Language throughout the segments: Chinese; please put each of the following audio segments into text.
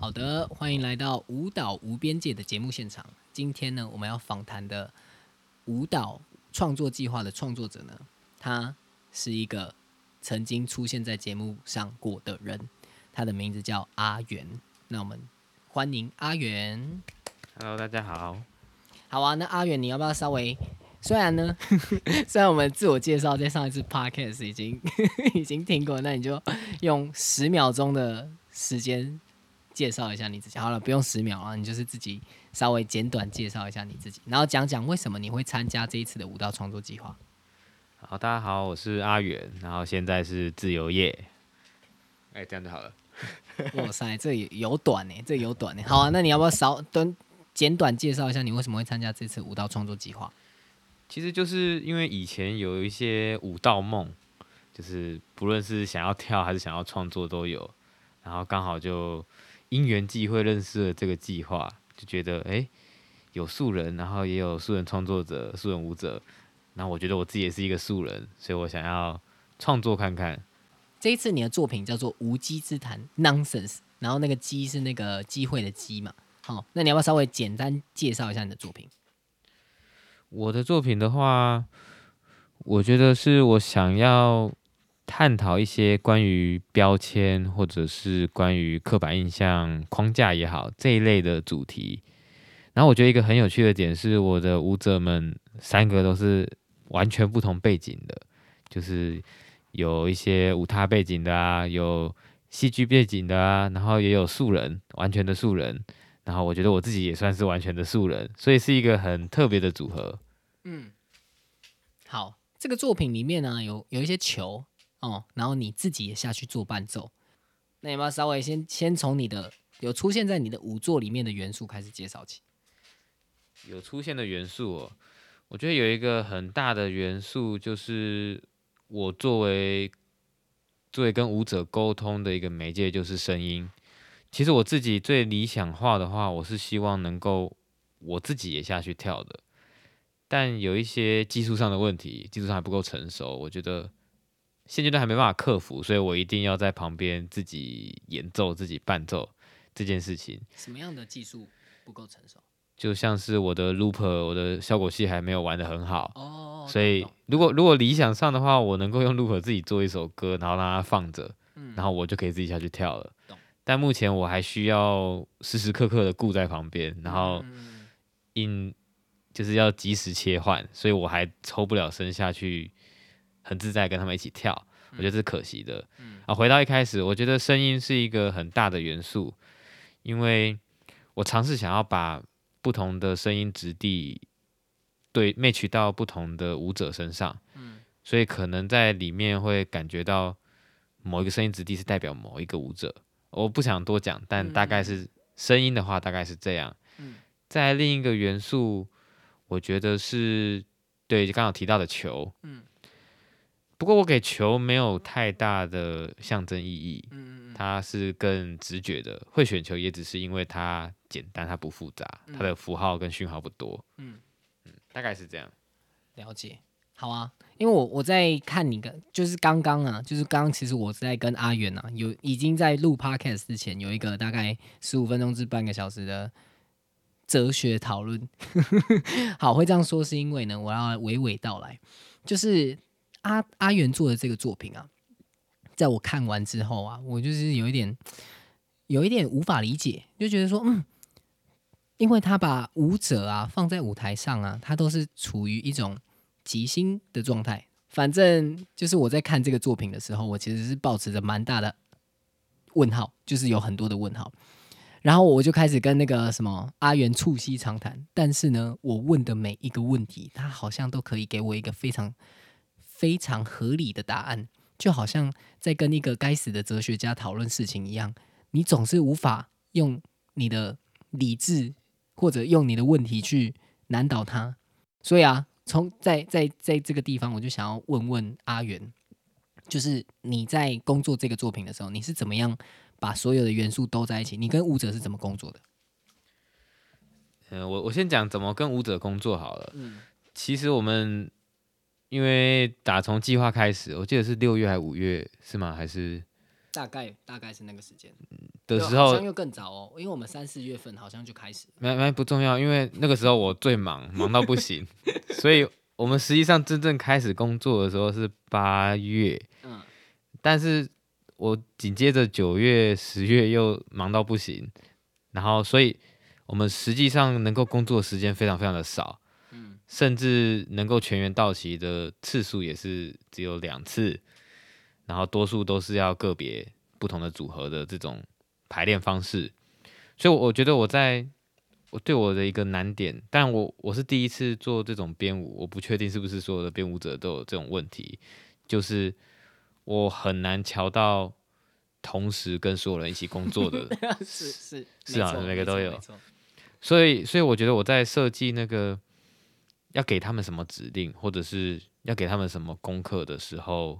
好的，欢迎来到舞蹈无边界的节目现场。今天呢，我们要访谈的舞蹈创作计划的创作者呢，他是一个曾经出现在节目上过的人，他的名字叫阿元。那我们欢迎阿元。Hello，大家好。好啊，那阿元，你要不要稍微？虽然呢，虽然我们自我介绍在上一次 podcast 已经 已经听过，那你就用十秒钟的时间介绍一下你自己。好了，不用十秒啊，你就是自己稍微简短介绍一下你自己，然后讲讲为什么你会参加这一次的舞蹈创作计划。好，大家好，我是阿远，然后现在是自由业。哎、这样就好了。哇塞，这有有短呢，这有短呢。好啊，那你要不要稍短简短介绍一下你为什么会参加这次舞蹈创作计划？其实就是因为以前有一些舞蹈梦，就是不论是想要跳还是想要创作都有，然后刚好就因缘际会认识了这个计划，就觉得哎、诶有素人，然后也有素人创作者、素人舞者，然后我觉得我自己也是一个素人，所以我想要创作看看。这一次你的作品叫做《无稽之谈》（Nonsense），然后那个“机”是那个机会的“机”嘛。好，那你要不要稍微简单介绍一下你的作品？我的作品的话，我觉得是我想要探讨一些关于标签或者是关于刻板印象框架也好这一类的主题。然后我觉得一个很有趣的点是，我的舞者们三个都是完全不同背景的，就是有一些舞踏背景的啊，有戏剧背景的啊，然后也有素人，完全的素人。然后我觉得我自己也算是完全的素人，所以是一个很特别的组合。嗯，好，这个作品里面呢有有一些球哦，然后你自己也下去做伴奏。那要不要稍微先先从你的有出现在你的舞作里面的元素开始介绍起？有出现的元素哦，我觉得有一个很大的元素就是我作为作为跟舞者沟通的一个媒介就是声音。其实我自己最理想化的话，我是希望能够我自己也下去跳的，但有一些技术上的问题，技术上还不够成熟，我觉得现阶段还没办法克服，所以我一定要在旁边自己演奏、自己伴奏这件事情。什么样的技术不够成熟？就像是我的 looper，我的效果器还没有玩的很好，哦，所以如果如果理想上的话，我能够用 looper 自己做一首歌，然后让它放着，嗯然后我就可以自己下去跳了懂。但目前我还需要时时刻刻的顾在旁边，然后嗯因就是要及时切换，所以我还抽不了身下去，很自在跟他们一起跳，我觉得这是可惜的。嗯啊，回到一开始，我觉得声音是一个很大的元素，因为我尝试想要把不同的声音质地对 match 到不同的舞者身上，嗯所以可能在里面会感觉到某一个声音质地是代表某一个舞者。我不想多讲，但大概是声音的话，大概是这样。嗯在另一个元素，我觉得是对刚刚提到的球，嗯不过我给球没有太大的象征意义，嗯嗯它是更直觉的。会选球也只是因为它简单，它不复杂，它的符号跟讯号不多，嗯，大概是这样。了解。好啊，因为我我在看你跟就是刚刚啊，就是刚刚其实我是在跟阿远啊，有已经在录 podcast 之前有一个大概十五分钟至半个小时的哲学讨论。好，会这样说是因为呢，我要娓娓道来，就是阿阿元做的这个作品啊，在我看完之后啊，我就是有一点有一点无法理解，就觉得说，嗯，因为他把舞者啊放在舞台上啊，他都是处于一种即兴的状态。反正就是我在看这个作品的时候，我其实是保持着蛮大的问号，就是有很多的问号。然后我就开始跟那个什么阿元促膝长谈，但是呢，我问的每一个问题，他好像都可以给我一个非常非常合理的答案，就好像在跟一个该死的哲学家讨论事情一样。你总是无法用你的理智或者用你的问题去难倒他。所以啊，从在在在这个地方，我就想要问问阿元，就是你在工作这个作品的时候，你是怎么样把所有的元素都在一起？你跟舞者是怎么工作的？嗯、我我先讲怎么跟舞者工作好了。嗯其实我们因为打从计划开始，我记得是六月还是五月是吗？还是大概大概是那个时间的时候好像，又更早哦，因为我们三四月份好像就开始。没没不重要，因为那个时候我最忙，忙到不行，所以我们实际上真正开始工作的时候是八月，嗯但是我紧接着九月、十月又忙到不行，然后所以我们实际上能够工作的时间非常非常的少，嗯甚至能够全员到齐的次数也是只有两次，然后多数都是要个别不同的组合的这种排练方式，所以我觉得我在我对我的一个难点，但我我是第一次做这种编舞，我不确定是不是所有的编舞者都有这种问题，就是我很难瞧到同时跟所有人一起工作的 是是是啊每个都有所以，所以我觉得我在设计那个要给他们什么指令，或者是要给他们什么功课的时候，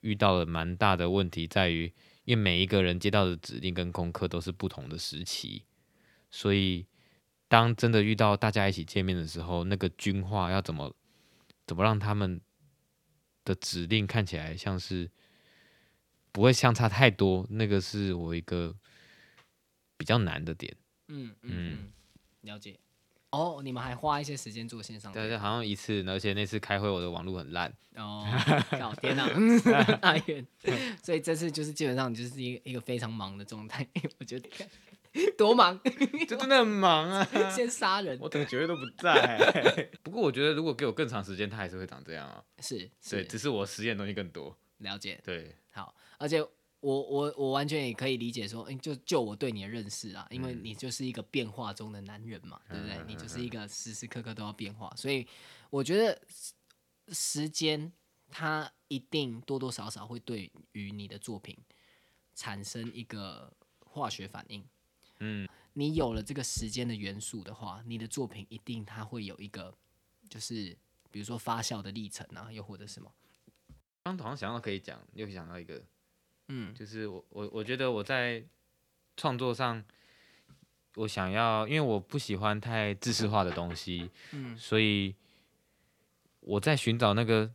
遇到了蛮大的问题，在于因为每一个人接到的指令跟功课都是不同的时期，所以当真的遇到大家一起见面的时候，那个军话要怎么怎么让他们的指令看起来像是不会相差太多，那个是我一个比较难的点。嗯嗯嗯，了解。哦，你们还花一些时间做线上对对，好像一次，而且那次开会我的网络很烂，哦，靠天哪，阿远，所以这次就是基本上就是一个一个非常忙的状态，我觉得多忙，就真的很忙啊！先杀人，我整个绝对都不在。不过我觉得如果给我更长时间，它还是会长这样啊。是对，是只是我实验的东西更多。了解。对，好，而且我我我完全也可以理解说，诶就就我对你的认识啊，因为嗯你就是一个变化中的男人嘛，对不对？嗯你就是一个时时刻刻都要变化，所以我觉得时时间它一定多多少少会对于你的作品产生一个化学反应。嗯，你有了这个时间的元素的话，你的作品一定它会有一个，就是比如说发酵的历程啊，又或者什么，刚好像想到可以讲，又想到一个，嗯。就是我我我觉得我在创作上，我想要，因为我不喜欢太知识化的东西，嗯。所以我在寻找那个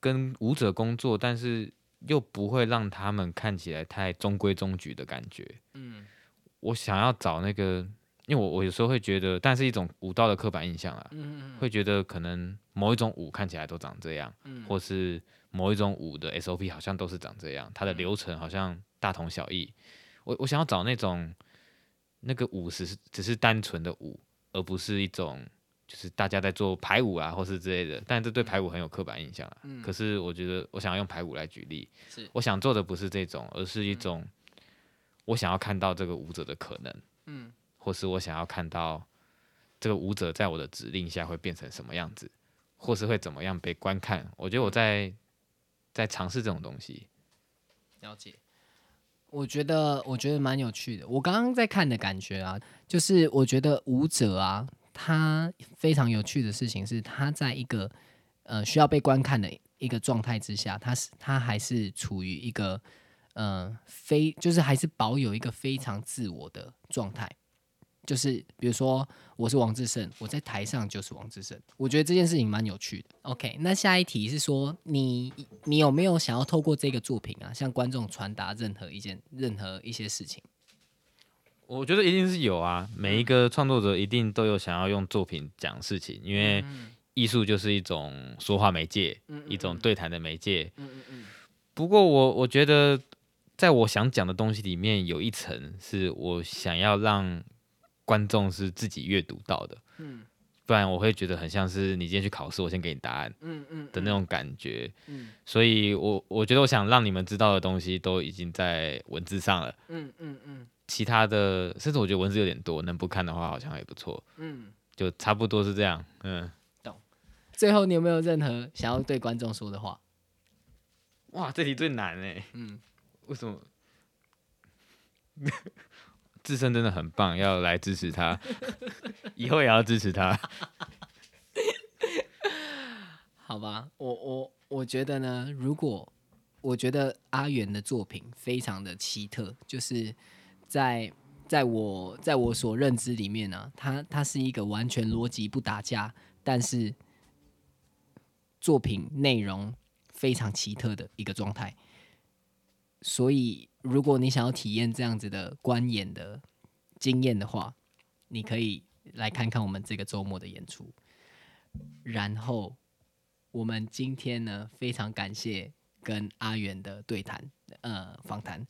跟舞者工作，但是又不会让他们看起来太中规中矩的感觉。嗯。我想要找那个，因为我我有时候会觉得，但是一种舞蹈的刻板印象啊，嗯会觉得可能某一种舞看起来都长这样，嗯。或是某一种舞的 SOP 好像都是长这样，它的嗯流程好像大同小异。我我想要找那种那个舞只是只是单纯的舞，而不是一种就是大家在做排舞啊或是之类的，但这对排舞很有刻板印象啊。嗯可是我觉得我想要用排舞来举例，是我想做的不是这种，而是一种我想要看到这个舞者的可能，嗯或是我想要看到这个舞者在我的指令下会变成什么样子，或是会怎么样被观看。我觉得我在在尝试这种东西。了解。我觉得我觉得蛮有趣的。我刚刚在看的感觉啊，就是我觉得舞者啊，他非常有趣的事情是，他在一个呃需要被观看的一个状态之下，他是他还是处于一个呃非就是还是保有一个非常自我的状态。就是比如说我是王志胜，我在台上就是王志胜，我觉得这件事情蛮有趣的。OK，那下一题是说你你有没有想要透过这个作品啊，向观众传达任何一件任何一些事情？我觉得一定是有啊，每一个创作者一定都有想要用作品讲事情，因为艺术就是一种说话媒介，一种对谈的媒介。嗯嗯嗯不过我我觉得，在我想讲的东西里面，有一层是我想要让观众是自己阅读到的，嗯不然我会觉得很像是你今天去考试，我先给你答案嗯嗯的那种感觉。嗯所以我我觉得我想让你们知道的东西都已经在文字上了，嗯嗯嗯其他的甚至我觉得文字有点多，能不看的话好像也不错，嗯。就差不多是这样。嗯，最后，你有没有任何想要对观众说的话？哇，这题最难哎，嗯，为什么？自身真的很棒，要来支持他，以后也要支持他。好吧，我我我觉得呢，如果我觉得阿元的作品非常的奇特，就是在在我在我所认知里面呢、他他是一个完全逻辑不打架，但是作品内容非常奇特的一个状态。所以如果你想要体验这样子的观演的经验的话，你可以来看看我们这个周末的演出。然后我们今天呢，非常感谢跟阿元的对谈，呃，访谈。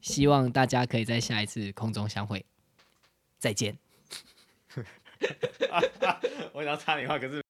希望大家可以在下一次空中相会，再见。我想要插你话，可是。